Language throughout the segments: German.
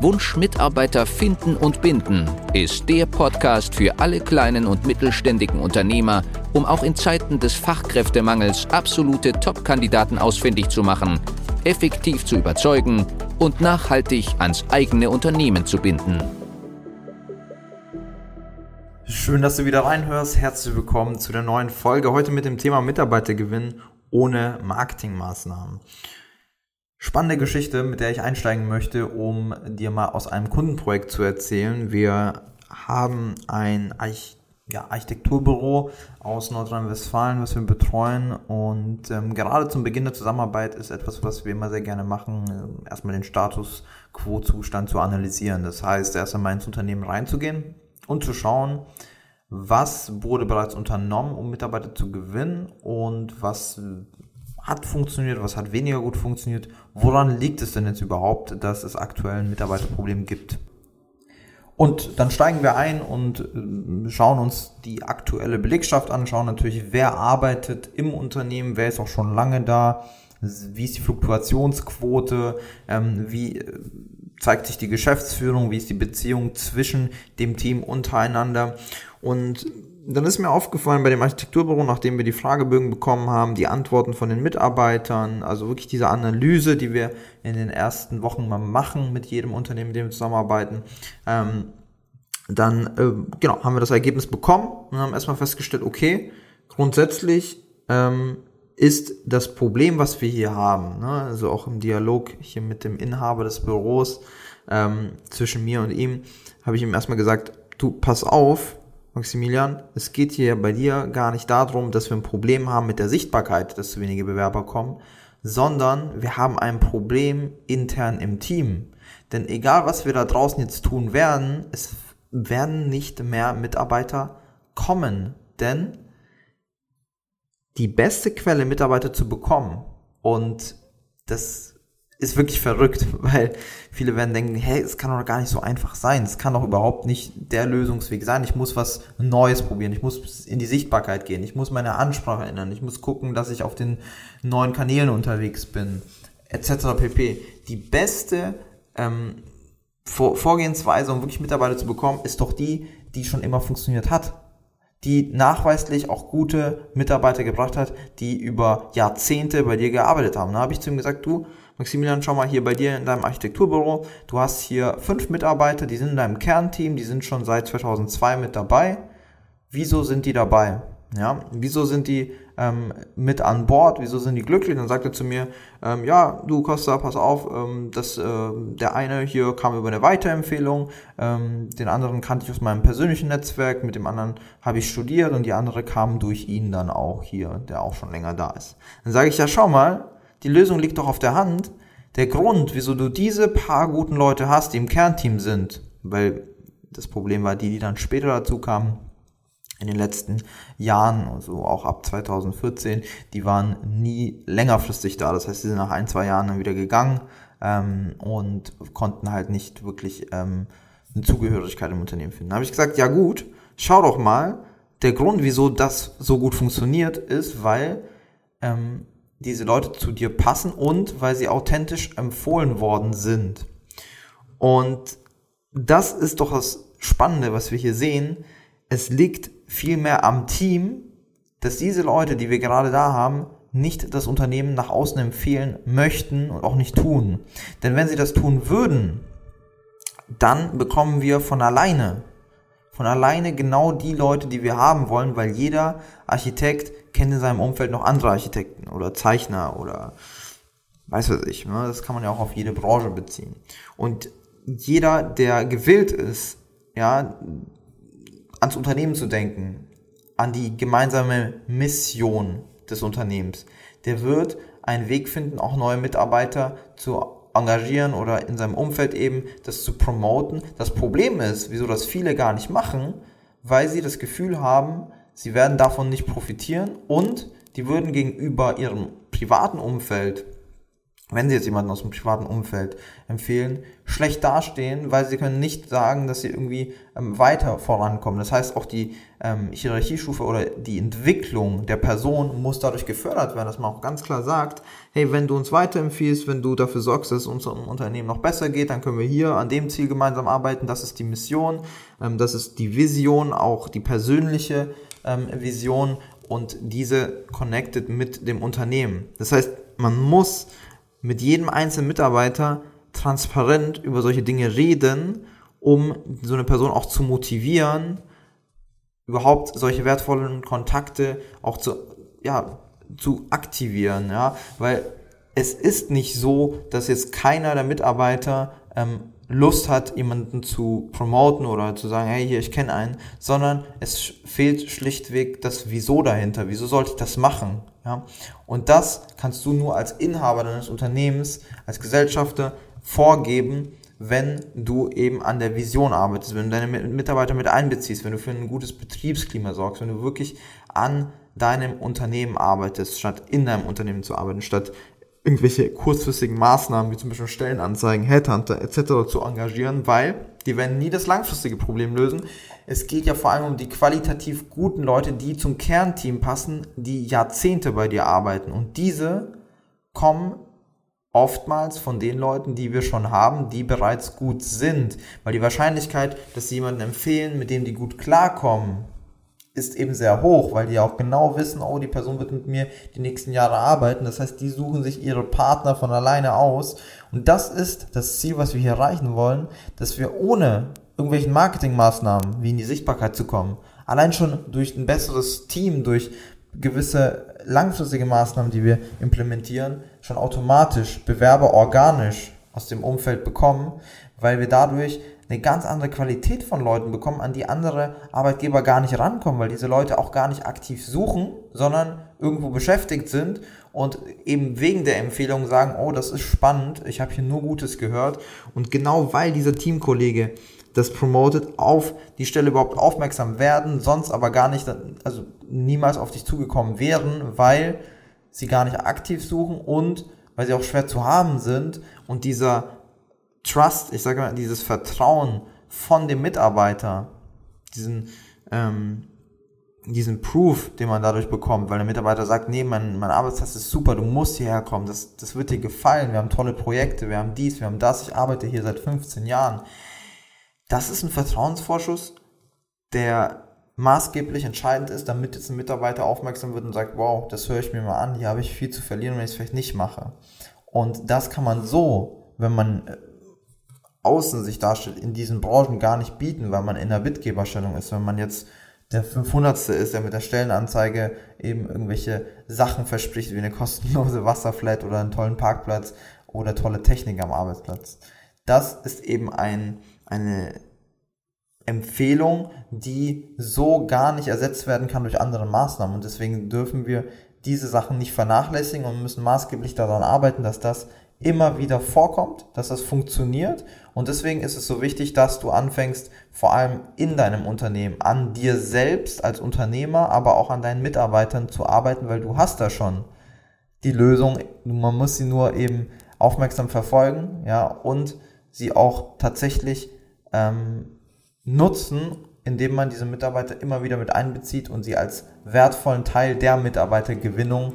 Wunsch Mitarbeiter finden und binden ist der Podcast für alle kleinen und mittelständigen Unternehmer, um auch in Zeiten des Fachkräftemangels absolute Top-Kandidaten ausfindig zu machen, effektiv zu überzeugen und nachhaltig ans eigene Unternehmen zu binden. Schön, dass du wieder reinhörst. Herzlich willkommen zu der neuen Folge. Heute mit dem Thema Mitarbeitergewinn ohne Marketingmaßnahmen. Spannende Geschichte, mit der ich einsteigen möchte, um dir mal aus einem Kundenprojekt zu erzählen. Wir haben ein Arch ja, Architekturbüro aus Nordrhein-Westfalen, was wir betreuen. Und ähm, gerade zum Beginn der Zusammenarbeit ist etwas, was wir immer sehr gerne machen, äh, erstmal den Status Quo-Zustand zu analysieren. Das heißt, erst einmal ins Unternehmen reinzugehen und zu schauen, was wurde bereits unternommen, um Mitarbeiter zu gewinnen und was hat funktioniert, was hat weniger gut funktioniert. Woran liegt es denn jetzt überhaupt, dass es aktuell ein Mitarbeiterproblem gibt? Und dann steigen wir ein und äh, schauen uns die aktuelle Belegschaft an, schauen natürlich, wer arbeitet im Unternehmen, wer ist auch schon lange da, wie ist die Fluktuationsquote, ähm, wie äh, zeigt sich die Geschäftsführung, wie ist die Beziehung zwischen dem Team untereinander. Und dann ist mir aufgefallen bei dem Architekturbüro, nachdem wir die Fragebögen bekommen haben, die Antworten von den Mitarbeitern, also wirklich diese Analyse, die wir in den ersten Wochen mal machen mit jedem Unternehmen, mit dem wir zusammenarbeiten, ähm, dann äh, genau haben wir das Ergebnis bekommen und haben erstmal festgestellt, okay, grundsätzlich ähm, ist das Problem, was wir hier haben, ne, also auch im Dialog hier mit dem Inhaber des Büros ähm, zwischen mir und ihm, habe ich ihm erstmal gesagt, du pass auf, Maximilian, es geht hier bei dir gar nicht darum, dass wir ein Problem haben mit der Sichtbarkeit, dass zu wenige Bewerber kommen, sondern wir haben ein Problem intern im Team. Denn egal, was wir da draußen jetzt tun werden, es werden nicht mehr Mitarbeiter kommen. Denn die beste Quelle, Mitarbeiter zu bekommen, und das ist wirklich verrückt, weil viele werden denken, hey, es kann doch gar nicht so einfach sein. Es kann doch überhaupt nicht der Lösungsweg sein. Ich muss was Neues probieren. Ich muss in die Sichtbarkeit gehen. Ich muss meine Ansprache ändern. Ich muss gucken, dass ich auf den neuen Kanälen unterwegs bin, etc. pp. Die beste ähm, Vorgehensweise, um wirklich Mitarbeiter zu bekommen, ist doch die, die schon immer funktioniert hat die nachweislich auch gute Mitarbeiter gebracht hat, die über Jahrzehnte bei dir gearbeitet haben. Da habe ich zu ihm gesagt, du, Maximilian, schau mal hier bei dir in deinem Architekturbüro. Du hast hier fünf Mitarbeiter, die sind in deinem Kernteam, die sind schon seit 2002 mit dabei. Wieso sind die dabei? Ja, wieso sind die ähm, mit an Bord? Wieso sind die glücklich? Dann sagt er zu mir, ähm, ja, du Costa, pass auf, ähm, dass äh, der eine hier kam über eine Weiterempfehlung, ähm, den anderen kannte ich aus meinem persönlichen Netzwerk, mit dem anderen habe ich studiert und die andere kam durch ihn dann auch hier, der auch schon länger da ist. Dann sage ich ja, schau mal, die Lösung liegt doch auf der Hand. Der Grund, wieso du diese paar guten Leute hast, die im Kernteam sind, weil das Problem war, die, die dann später dazu kamen, in den letzten Jahren, also auch ab 2014, die waren nie längerfristig da. Das heißt, die sind nach ein, zwei Jahren dann wieder gegangen ähm, und konnten halt nicht wirklich ähm, eine Zugehörigkeit im Unternehmen finden. Da habe ich gesagt, ja gut, schau doch mal. Der Grund, wieso das so gut funktioniert, ist, weil ähm, diese Leute zu dir passen und weil sie authentisch empfohlen worden sind. Und das ist doch das Spannende, was wir hier sehen. Es liegt vielmehr am Team, dass diese Leute, die wir gerade da haben, nicht das Unternehmen nach außen empfehlen möchten und auch nicht tun. Denn wenn sie das tun würden, dann bekommen wir von alleine, von alleine genau die Leute, die wir haben wollen, weil jeder Architekt kennt in seinem Umfeld noch andere Architekten oder Zeichner oder weiß was ich. Ne? Das kann man ja auch auf jede Branche beziehen. Und jeder, der gewillt ist, ja, ans Unternehmen zu denken, an die gemeinsame Mission des Unternehmens, der wird einen Weg finden, auch neue Mitarbeiter zu engagieren oder in seinem Umfeld eben das zu promoten. Das Problem ist, wieso das viele gar nicht machen, weil sie das Gefühl haben, sie werden davon nicht profitieren und die würden gegenüber ihrem privaten Umfeld wenn Sie jetzt jemanden aus dem privaten Umfeld empfehlen, schlecht dastehen, weil Sie können nicht sagen, dass Sie irgendwie ähm, weiter vorankommen. Das heißt, auch die ähm, Hierarchiestufe oder die Entwicklung der Person muss dadurch gefördert werden, dass man auch ganz klar sagt, hey, wenn du uns weiterempfiehlst, wenn du dafür sorgst, dass es unserem Unternehmen noch besser geht, dann können wir hier an dem Ziel gemeinsam arbeiten. Das ist die Mission, ähm, das ist die Vision, auch die persönliche ähm, Vision und diese connected mit dem Unternehmen. Das heißt, man muss mit jedem einzelnen Mitarbeiter transparent über solche Dinge reden, um so eine Person auch zu motivieren, überhaupt solche wertvollen Kontakte auch zu, ja, zu aktivieren, ja, weil es ist nicht so, dass jetzt keiner der Mitarbeiter ähm, Lust hat, jemanden zu promoten oder zu sagen, hey, hier, ich kenne einen, sondern es fehlt schlichtweg das Wieso dahinter. Wieso sollte ich das machen? Ja? Und das kannst du nur als Inhaber deines Unternehmens, als Gesellschafter vorgeben, wenn du eben an der Vision arbeitest, wenn du deine Mitarbeiter mit einbeziehst, wenn du für ein gutes Betriebsklima sorgst, wenn du wirklich an deinem Unternehmen arbeitest, statt in deinem Unternehmen zu arbeiten, statt irgendwelche kurzfristigen Maßnahmen, wie zum Beispiel Stellenanzeigen, Headhunter etc. zu engagieren, weil die werden nie das langfristige Problem lösen. Es geht ja vor allem um die qualitativ guten Leute, die zum Kernteam passen, die Jahrzehnte bei dir arbeiten. Und diese kommen oftmals von den Leuten, die wir schon haben, die bereits gut sind. Weil die Wahrscheinlichkeit, dass sie jemanden empfehlen, mit dem die gut klarkommen, ist eben sehr hoch, weil die auch genau wissen, oh, die Person wird mit mir die nächsten Jahre arbeiten. Das heißt, die suchen sich ihre Partner von alleine aus. Und das ist das Ziel, was wir hier erreichen wollen, dass wir ohne irgendwelchen Marketingmaßnahmen, wie in die Sichtbarkeit zu kommen, allein schon durch ein besseres Team, durch gewisse langfristige Maßnahmen, die wir implementieren, schon automatisch Bewerber organisch aus dem Umfeld bekommen, weil wir dadurch eine ganz andere Qualität von Leuten bekommen, an die andere Arbeitgeber gar nicht rankommen, weil diese Leute auch gar nicht aktiv suchen, sondern irgendwo beschäftigt sind und eben wegen der Empfehlung sagen, oh, das ist spannend, ich habe hier nur Gutes gehört. Und genau weil dieser Teamkollege das promotet, auf die Stelle überhaupt aufmerksam werden, sonst aber gar nicht, also niemals auf dich zugekommen wären, weil sie gar nicht aktiv suchen und weil sie auch schwer zu haben sind und dieser Trust, ich sage mal, dieses Vertrauen von dem Mitarbeiter, diesen, ähm, diesen Proof, den man dadurch bekommt, weil der Mitarbeiter sagt, nee, mein, mein Arbeitsplatz ist super, du musst hierher kommen, das, das wird dir gefallen, wir haben tolle Projekte, wir haben dies, wir haben das, ich arbeite hier seit 15 Jahren. Das ist ein Vertrauensvorschuss, der maßgeblich entscheidend ist, damit jetzt ein Mitarbeiter aufmerksam wird und sagt, wow, das höre ich mir mal an, hier habe ich viel zu verlieren, wenn ich es vielleicht nicht mache. Und das kann man so, wenn man äh, außen sich darstellt, in diesen Branchen gar nicht bieten, weil man in der Bittgeberstellung ist. Wenn man jetzt der 500. ist, der mit der Stellenanzeige eben irgendwelche Sachen verspricht, wie eine kostenlose Wasserflat oder einen tollen Parkplatz oder tolle Technik am Arbeitsplatz. Das ist eben ein, eine Empfehlung, die so gar nicht ersetzt werden kann durch andere Maßnahmen. Und deswegen dürfen wir diese Sachen nicht vernachlässigen und müssen maßgeblich daran arbeiten, dass das immer wieder vorkommt, dass das funktioniert. Und deswegen ist es so wichtig, dass du anfängst, vor allem in deinem Unternehmen, an dir selbst als Unternehmer, aber auch an deinen Mitarbeitern zu arbeiten, weil du hast da schon die Lösung. Man muss sie nur eben aufmerksam verfolgen, ja, und sie auch tatsächlich ähm, nutzen, indem man diese Mitarbeiter immer wieder mit einbezieht und sie als wertvollen Teil der Mitarbeitergewinnung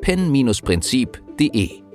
www.pen-prinzip.de.